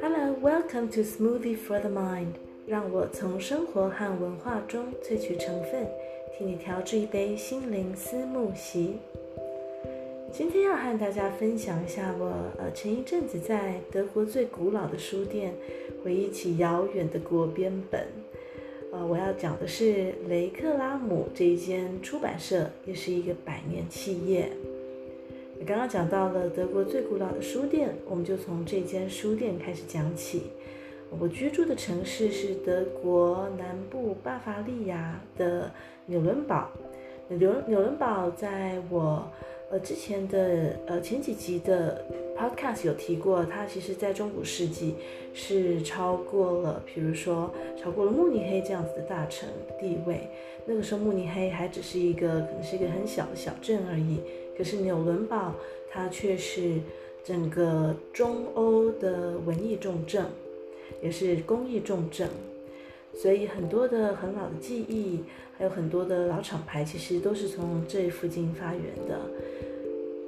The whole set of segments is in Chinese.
Hello, welcome to Smoothie for the Mind。让我从生活和文化中萃取成分，替你调制一杯心灵思慕昔。今天要和大家分享一下我呃前一阵子在德国最古老的书店回忆起遥远的国编本。我要讲的是雷克拉姆这一间出版社，也是一个百年企业。刚刚讲到了德国最古老的书店，我们就从这间书店开始讲起。我居住的城市是德国南部巴伐利亚的纽伦堡。纽纽伦堡在我。呃，之前的呃前几集的 podcast 有提过，它其实在中古世纪是超过了，比如说超过了慕尼黑这样子的大城地位。那个时候慕尼黑还只是一个可能是一个很小的小镇而已，可是纽伦堡它却是整个中欧的文艺重镇，也是工艺重镇，所以很多的很老的记忆，还有很多的老厂牌，其实都是从这附近发源的。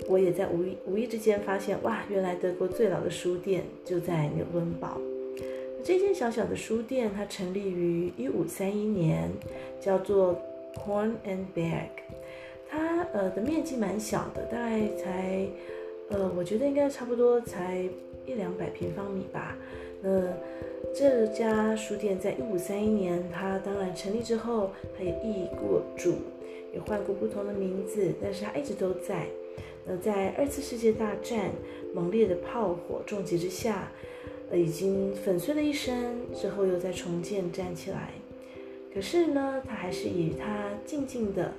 我也在无意无意之间发现，哇，原来德国最老的书店就在纽伦堡。这间小小的书店，它成立于一五三一年，叫做 Corn and Bag。它呃的面积蛮小的，大概才呃，我觉得应该差不多才一两百平方米吧。那这家书店在一五三一年，它当然成立之后，它也易过主，也换过不同的名字，但是它一直都在。那在二次世界大战猛烈的炮火重击之下，呃，已经粉碎了一身，之后又再重建站起来。可是呢，他还是以他静静的、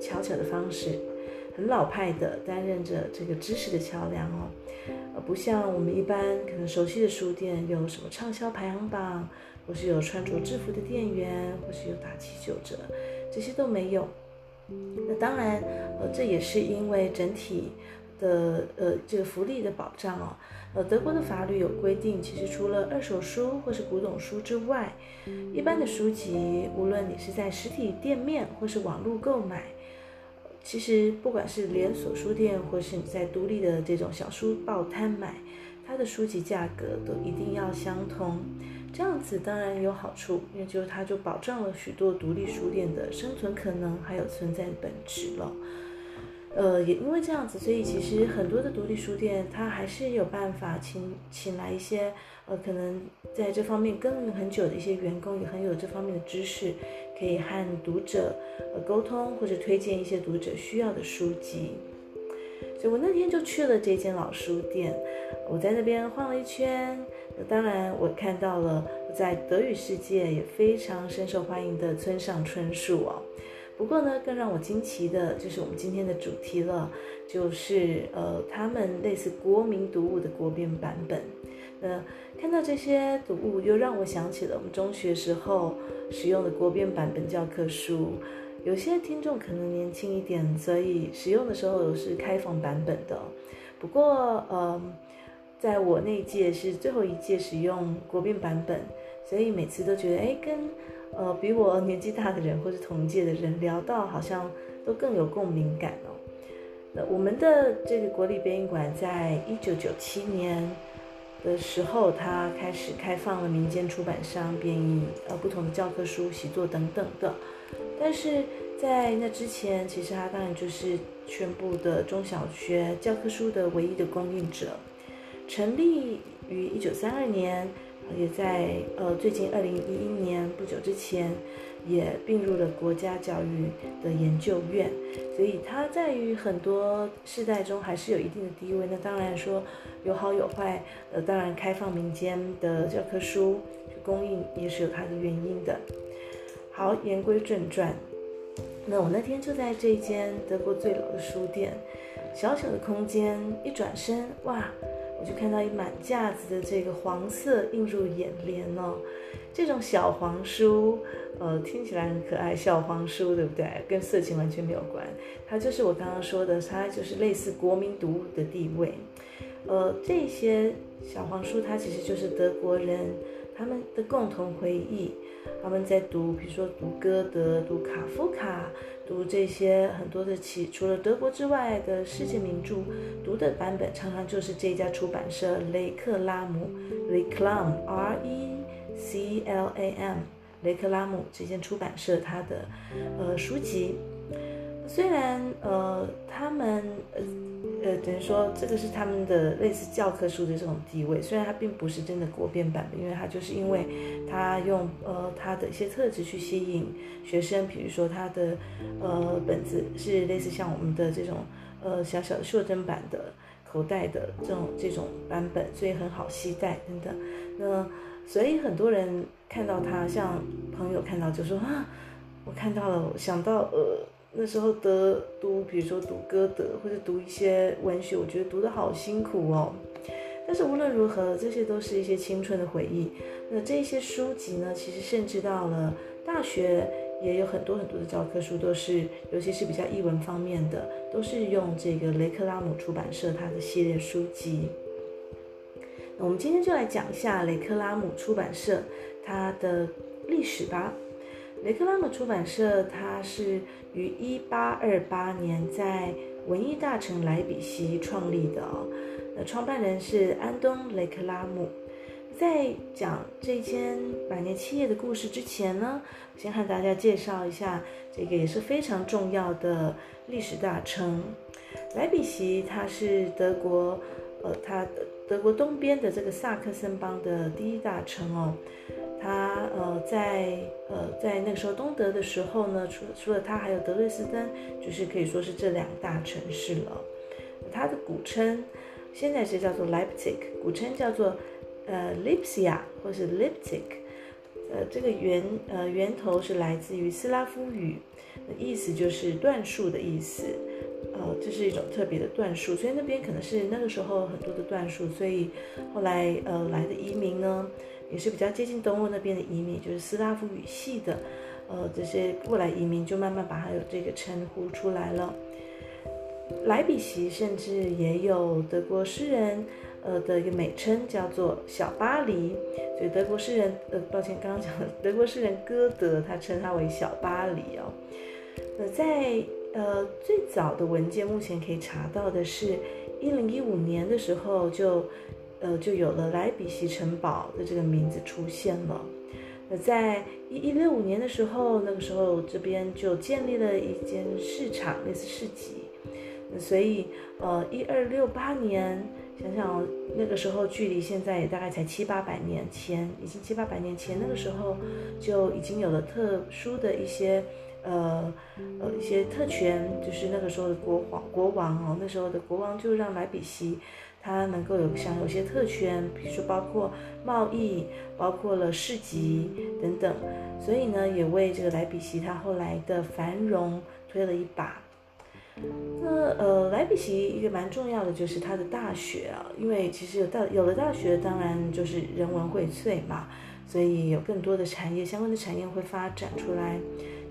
悄悄的方式，很老派的担任着这个知识的桥梁哦。不像我们一般可能熟悉的书店，有什么畅销排行榜，或是有穿着制服的店员，或是有打七九折，这些都没有。那当然，呃，这也是因为整体的呃这个福利的保障哦。呃，德国的法律有规定，其实除了二手书或是古董书之外，一般的书籍，无论你是在实体店面或是网络购买，其实不管是连锁书店或是你在独立的这种小书报摊买，它的书籍价格都一定要相同。这样子当然有好处，因为就它就保障了许多独立书店的生存可能，还有存在的本质了。呃，也因为这样子，所以其实很多的独立书店，它还是有办法请请来一些呃，可能在这方面耕耘很久的一些员工，也很有这方面的知识，可以和读者呃沟通，或者推荐一些读者需要的书籍。所以我那天就去了这间老书店，我在那边晃了一圈。当然，我看到了在德语世界也非常深受欢迎的村上春树哦。不过呢，更让我惊奇的就是我们今天的主题了，就是呃，他们类似国民读物的国编版本。那看到这些读物，又让我想起了我们中学时候使用的国编版本教科书。有些听众可能年轻一点，所以使用的时候是开放版本的。不过，呃。在我那一届是最后一届使用国编版本，所以每次都觉得，哎，跟呃比我年纪大的人或是同届的人聊到，好像都更有共鸣感哦。那我们的这个国立编译馆在一九九七年的时候，它开始开放了民间出版商编译呃不同的教科书、习作等等的，但是在那之前，其实它当然就是全部的中小学教科书的唯一的供应者。成立于一九三二年，也在呃最近二零一一年不久之前，也并入了国家教育的研究院，所以它在于很多世代中还是有一定的地位。那当然说有好有坏，呃，当然开放民间的教科书供应也是有它的原因的。好，言归正传，那我那天就在这间德国最老的书店，小小的空间，一转身，哇！我就看到一满架子的这个黄色映入眼帘哦，这种小黄书，呃，听起来很可爱，小黄书对不对？跟色情完全没有关，它就是我刚刚说的，它就是类似国民读物的地位。呃，这些小黄书它其实就是德国人他们的共同回忆，他们在读，比如说读歌德、读卡夫卡、读这些很多的其除了德国之外的世界名著，读的版本常常就是这家出版社雷克拉姆 Reclam，R E C L A M，雷克拉姆这间出版社它的呃书籍。虽然呃，他们呃呃，等于说这个是他们的类似教科书的这种地位，虽然它并不是真的国编版本，因为它就是因为它用呃它的一些特质去吸引学生，比如说它的呃本子是类似像我们的这种呃小小的袖珍版的口袋的这种这种版本，所以很好携带等等。那所以很多人看到它，像朋友看到就说啊，我看到了，我想到呃。那时候得读，比如说读歌德或者读一些文学，我觉得读得好辛苦哦。但是无论如何，这些都是一些青春的回忆。那这些书籍呢，其实甚至到了大学也有很多很多的教科书，都是尤其是比较译文方面的，都是用这个雷克拉姆出版社它的系列书籍。那我们今天就来讲一下雷克拉姆出版社它的历史吧。雷克拉姆出版社，它是于一八二八年在文艺大城莱比锡创立的哦。那创办人是安东·雷克拉姆。在讲这间百年企业的故事之前呢，先和大家介绍一下这个也是非常重要的历史大城。莱比锡，它是德国，呃，它德国东边的这个萨克森邦的第一大城哦。他呃，在呃，在那个时候东德的时候呢，除除了他，还有德累斯登，就是可以说是这两大城市了。它的古称现在是叫做 Leipzig，古称叫做呃 Lipsia 或是 Lipzig，呃，这个源呃源头是来自于斯拉夫语，意思就是椴树的意思，呃，这是一种特别的椴树，所以那边可能是那个时候很多的椴树，所以后来呃来的移民呢。也是比较接近东欧那边的移民，就是斯拉夫语系的，呃，这些过来移民就慢慢把它有这个称呼出来了。莱比锡甚至也有德国诗人，呃的一个美称叫做小巴黎，所以德国诗人，呃，抱歉，刚刚讲的德国诗人歌德，他称它为小巴黎哦。那在呃最早的文件，目前可以查到的是，一零一五年的时候就。呃，就有了莱比锡城堡的这个名字出现了。那在一一六五年的时候，那个时候这边就建立了一间市场，类似市集。所以，呃，一二六八年，想想那个时候距离现在也大概才七八百年前，已经七八百年前，那个时候就已经有了特殊的一些，呃呃一些特权，就是那个时候的国王国王哦，那时候的国王就让莱比锡。他能够有享有些特权，比如说包括贸易，包括了市集等等，所以呢，也为这个莱比锡他后来的繁荣推了一把。那呃，莱比锡一个蛮重要的就是它的大学啊，因为其实有大有了大学，当然就是人文荟萃嘛，所以有更多的产业相关的产业会发展出来。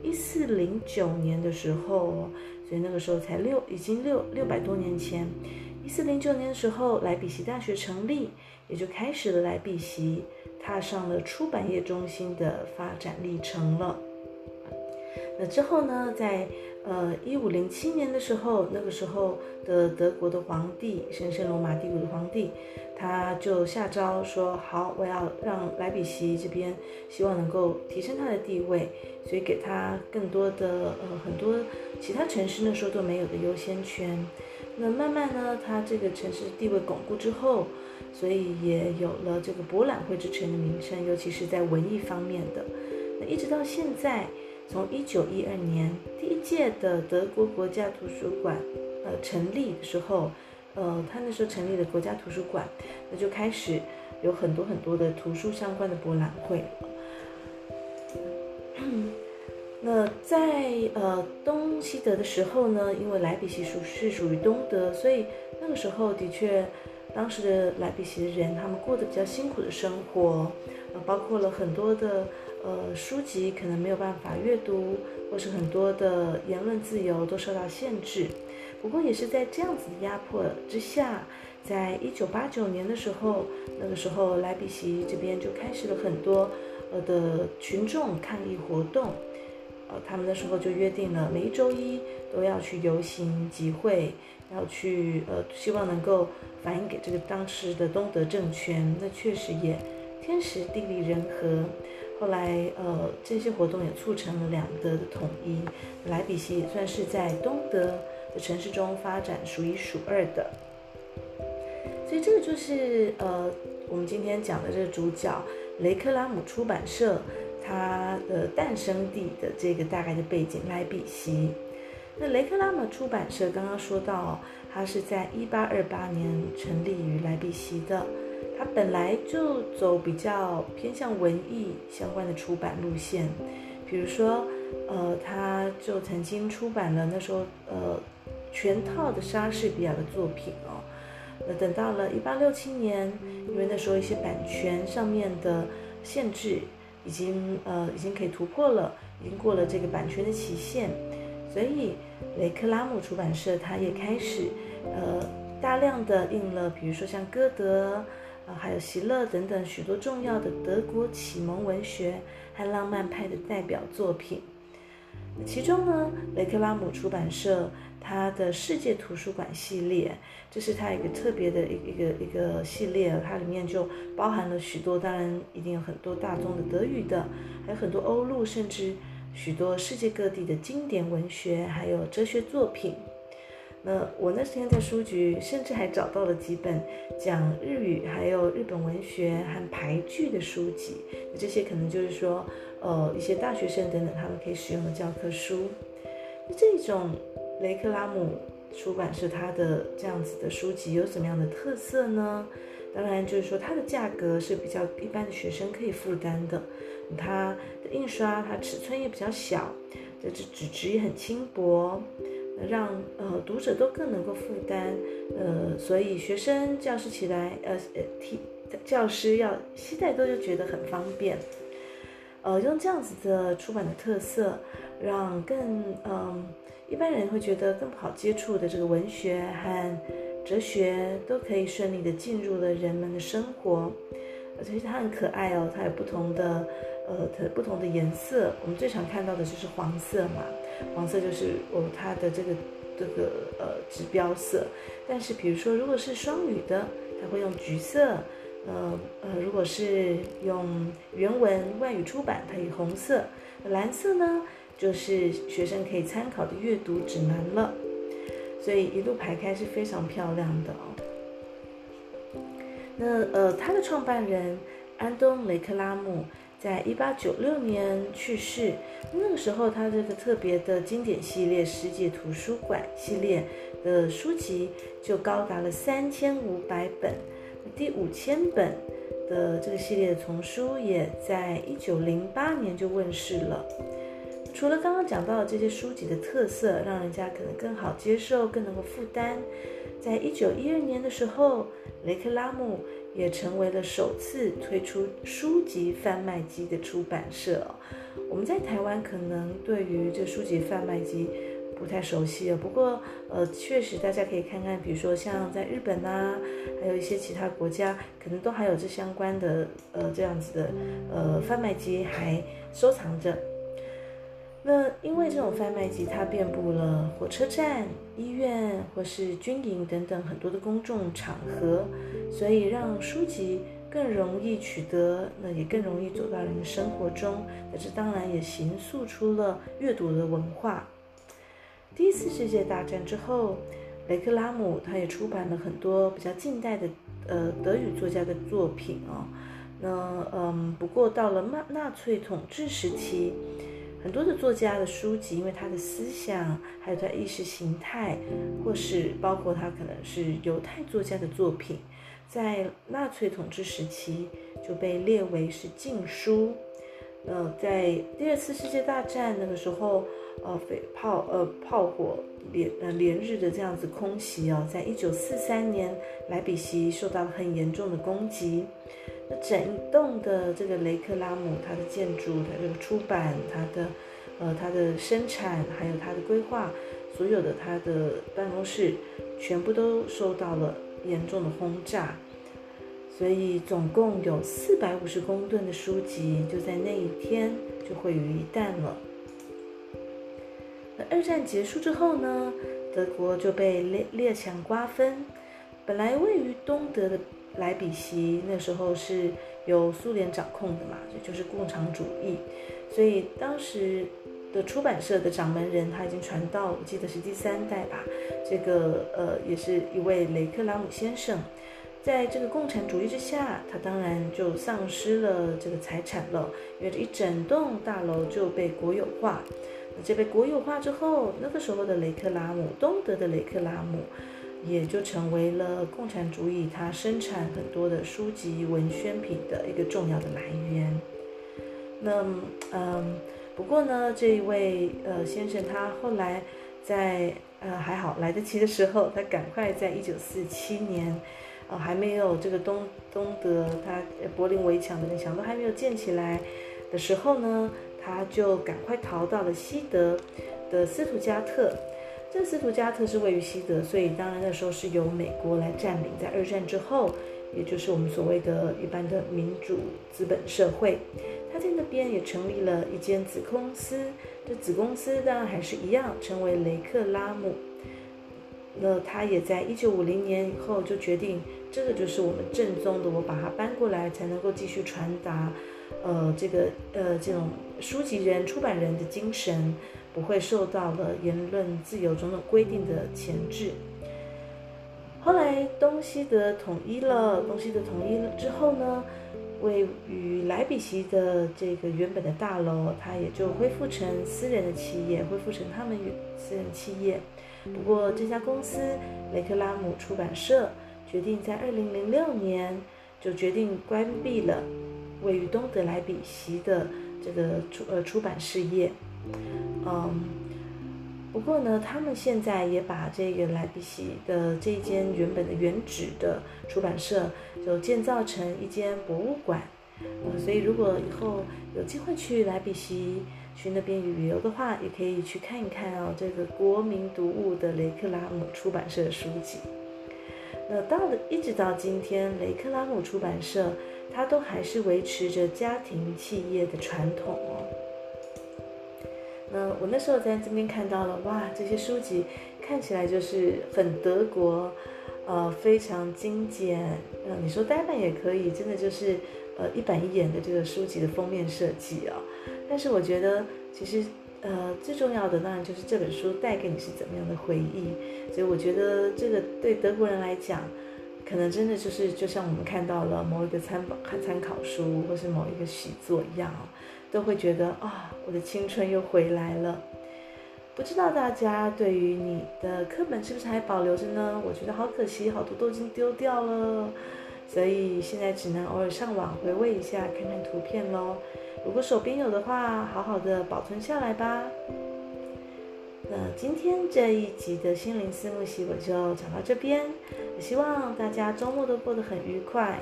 一四零九年的时候，所以那个时候才六，已经六六百多年前。一四零九年的时候，莱比锡大学成立，也就开始了莱比锡踏上了出版业中心的发展历程了。那之后呢，在呃一五零七年的时候，那个时候的德国的皇帝，神圣罗马帝国的皇帝，他就下诏说：好，我要让莱比锡这边，希望能够提升他的地位，所以给他更多的呃很多其他城市那时候都没有的优先权。那慢慢呢，他这个城市地位巩固之后，所以也有了这个博览会之城的名称，尤其是在文艺方面的。那一直到现在，从一九一二年第一届的德国国家图书馆呃成立的时候，呃，他那时候成立的国家图书馆，那就开始有很多很多的图书相关的博览会。那在呃东西德的时候呢，因为莱比锡属是属于东德，所以那个时候的确，当时的莱比锡的人他们过得比较辛苦的生活，呃，包括了很多的呃书籍可能没有办法阅读，或是很多的言论自由都受到限制。不过也是在这样子的压迫之下，在一九八九年的时候，那个时候莱比锡这边就开始了很多呃的群众抗议活动。呃，他们那时候就约定了每一周一都要去游行集会，要去呃，希望能够反映给这个当时的东德政权。那确实也天时地利人和。后来，呃，这些活动也促成了两德的统一。莱比锡也算是在东德的城市中发展数一数二的。所以，这个就是呃，我们今天讲的这个主角雷克拉姆出版社它的诞生地的这个大概的背景。莱比锡，那雷克拉姆出版社刚刚说到，它是在一八二八年成立于莱比锡的。他本来就走比较偏向文艺相关的出版路线，比如说，呃，他就曾经出版了那时候呃全套的莎士比亚的作品哦。那等到了一八六七年，因为那时候一些版权上面的限制已经呃已经可以突破了，已经过了这个版权的期限，所以雷克拉姆出版社他也开始呃大量的印了，比如说像歌德。啊，还有席勒等等许多重要的德国启蒙文学和浪漫派的代表作品。其中呢，雷克拉姆出版社它的世界图书馆系列，这是它一个特别的一个一个一个系列，它里面就包含了许多，当然一定有很多大众的德语的，还有很多欧陆，甚至许多世界各地的经典文学，还有哲学作品。那我那天在书局，甚至还找到了几本讲日语、还有日本文学和俳句的书籍。这些可能就是说，呃，一些大学生等等他们可以使用的教科书。那这种雷克拉姆出版社它的这样子的书籍有什么样的特色呢？当然就是说它的价格是比较一般的学生可以负担的。它的印刷它尺寸也比较小，这纸纸质也很轻薄。让呃读者都更能够负担，呃，所以学生教师起来，呃呃，替教师要携带都就觉得很方便，呃，用这样子的出版的特色，让更嗯、一般人会觉得更不好接触的这个文学和哲学都可以顺利的进入了人们的生活，而且它很可爱哦，它有不同的呃它不同的颜色，我们最常看到的就是黄色嘛。黄色就是哦，它的这个这个呃指标色。但是比如说，如果是双语的，它会用橘色。呃呃，如果是用原文外语出版，它以红色。蓝色呢，就是学生可以参考的阅读指南了。所以一路排开是非常漂亮的哦。那呃，他的创办人安东·雷克拉姆。在一八九六年去世，那个时候他这个特别的经典系列《世界图书馆》系列的书籍就高达了三千五百本，第五千本的这个系列的丛书也在一九零八年就问世了。除了刚刚讲到的这些书籍的特色，让人家可能更好接受，更能够负担，在一九一二年的时候，雷克拉姆。也成为了首次推出书籍贩卖机的出版社。我们在台湾可能对于这书籍贩卖机不太熟悉啊，不过呃，确实大家可以看看，比如说像在日本啊，还有一些其他国家，可能都还有这相关的呃这样子的呃贩卖机还收藏着。那因为这种贩卖机它遍布了火车站、医院或是军营等等很多的公众场合，所以让书籍更容易取得，那也更容易走到人的生活中。那这当然也形塑出了阅读的文化。第一次世界大战之后，雷克拉姆他也出版了很多比较近代的呃德语作家的作品哦。那嗯，不过到了纳纳粹统治时期。很多的作家的书籍，因为他的思想，还有他意识形态，或是包括他可能是犹太作家的作品，在纳粹统治时期就被列为是禁书。呃，在第二次世界大战那个时候，呃，飞炮呃炮火连呃连日的这样子空袭哦，在一九四三年，莱比锡受到很严重的攻击。那整栋的这个雷克拉姆，它的建筑、它这个出版、它的，呃，它的生产，还有它的规划，所有的它的办公室，全部都受到了严重的轰炸，所以总共有四百五十公吨的书籍就在那一天就毁于一旦了。二战结束之后呢，德国就被列列强瓜分。本来位于东德的莱比锡，那时候是由苏联掌控的嘛，也就是共产主义。所以当时的出版社的掌门人他已经传到，我记得是第三代吧。这个呃，也是一位雷克拉姆先生。在这个共产主义之下，他当然就丧失了这个财产了，因为这一整栋大楼就被国有化。那这被国有化之后，那个时候的雷克拉姆，东德的雷克拉姆，也就成为了共产主义它生产很多的书籍、文宣品的一个重要的来源。那嗯，不过呢，这一位呃先生，他后来在呃还好来得及的时候，他赶快在一九四七年。呃，还没有这个东东德，他柏林围墙的那墙都还没有建起来的时候呢，他就赶快逃到了西德的斯图加特。这斯图加特是位于西德，所以当然那时候是由美国来占领。在二战之后，也就是我们所谓的一般的民主资本社会，他在那边也成立了一间子公司。这子公司当然还是一样，成为雷克拉姆。那他也在一九五零年以后就决定。这个就是我们正宗的，我把它搬过来，才能够继续传达，呃，这个呃这种书籍人、出版人的精神，不会受到了言论自由种种规定的钳制。后来东西德统一了，东西德统一了之后呢，位于莱比锡的这个原本的大楼，它也就恢复成私人的企业，恢复成他们私人企业。不过这家公司雷克拉姆出版社。决定在二零零六年就决定关闭了位于东德莱比锡的这个出呃出版事业，嗯，不过呢，他们现在也把这个莱比锡的这间原本的原址的出版社就建造成一间博物馆，呃，所以如果以后有机会去莱比锡去那边旅游的话，也可以去看一看哦，这个国民读物的雷克拉姆出版社的书籍。那到了一直到今天，雷克拉姆出版社它都还是维持着家庭企业的传统哦。那我那时候在这边看到了，哇，这些书籍看起来就是很德国，呃，非常精简。呃，你说呆板也可以，真的就是呃一板一眼的这个书籍的封面设计啊。但是我觉得其实。呃，最重要的当然就是这本书带给你是怎么样的回忆，所以我觉得这个对德国人来讲，可能真的就是就像我们看到了某一个参考参考书或是某一个习作一样，都会觉得啊、我的青春又回来了。不知道大家对于你的课本是不是还保留着呢？我觉得好可惜，好多都已经丢掉了，所以现在只能偶尔上网回味一下，看看图片喽。如果手边有的话，好好的保存下来吧。那今天这一集的心灵思慕习我就讲到这边，我希望大家周末都过得很愉快。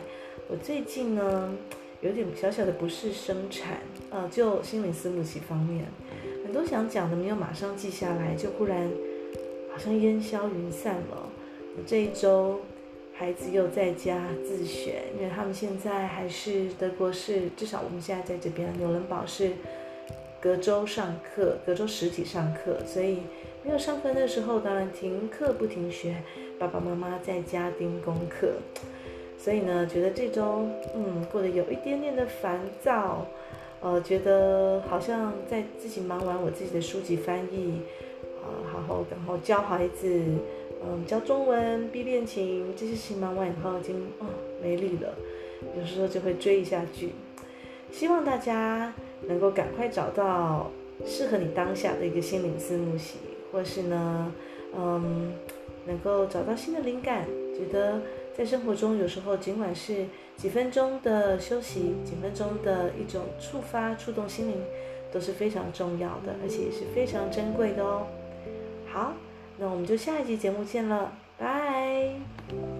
我最近呢有点小小的不适生产，呃，就心灵思慕习方面，很多想讲的没有马上记下来，就忽然好像烟消云散了。我这一周。孩子又在家自学，因为他们现在还是德国是，至少我们现在在这边纽伦堡是隔周上课，隔周实体上课，所以没有上课的时候，当然停课不停学，爸爸妈妈在家盯功课，所以呢，觉得这周嗯过得有一点点的烦躁，呃，觉得好像在自己忙完我自己的书籍翻译，呃，好好然后教孩子。嗯，教中文、逼练琴这些事情忙完以后，已经哦没力了。有时候就会追一下剧。希望大家能够赶快找到适合你当下的一个心灵思慕习，或是呢，嗯，能够找到新的灵感。觉得在生活中有时候尽管是几分钟的休息，几分钟的一种触发、触动心灵，都是非常重要的，而且也是非常珍贵的哦。好。那我们就下一集节目见了，拜。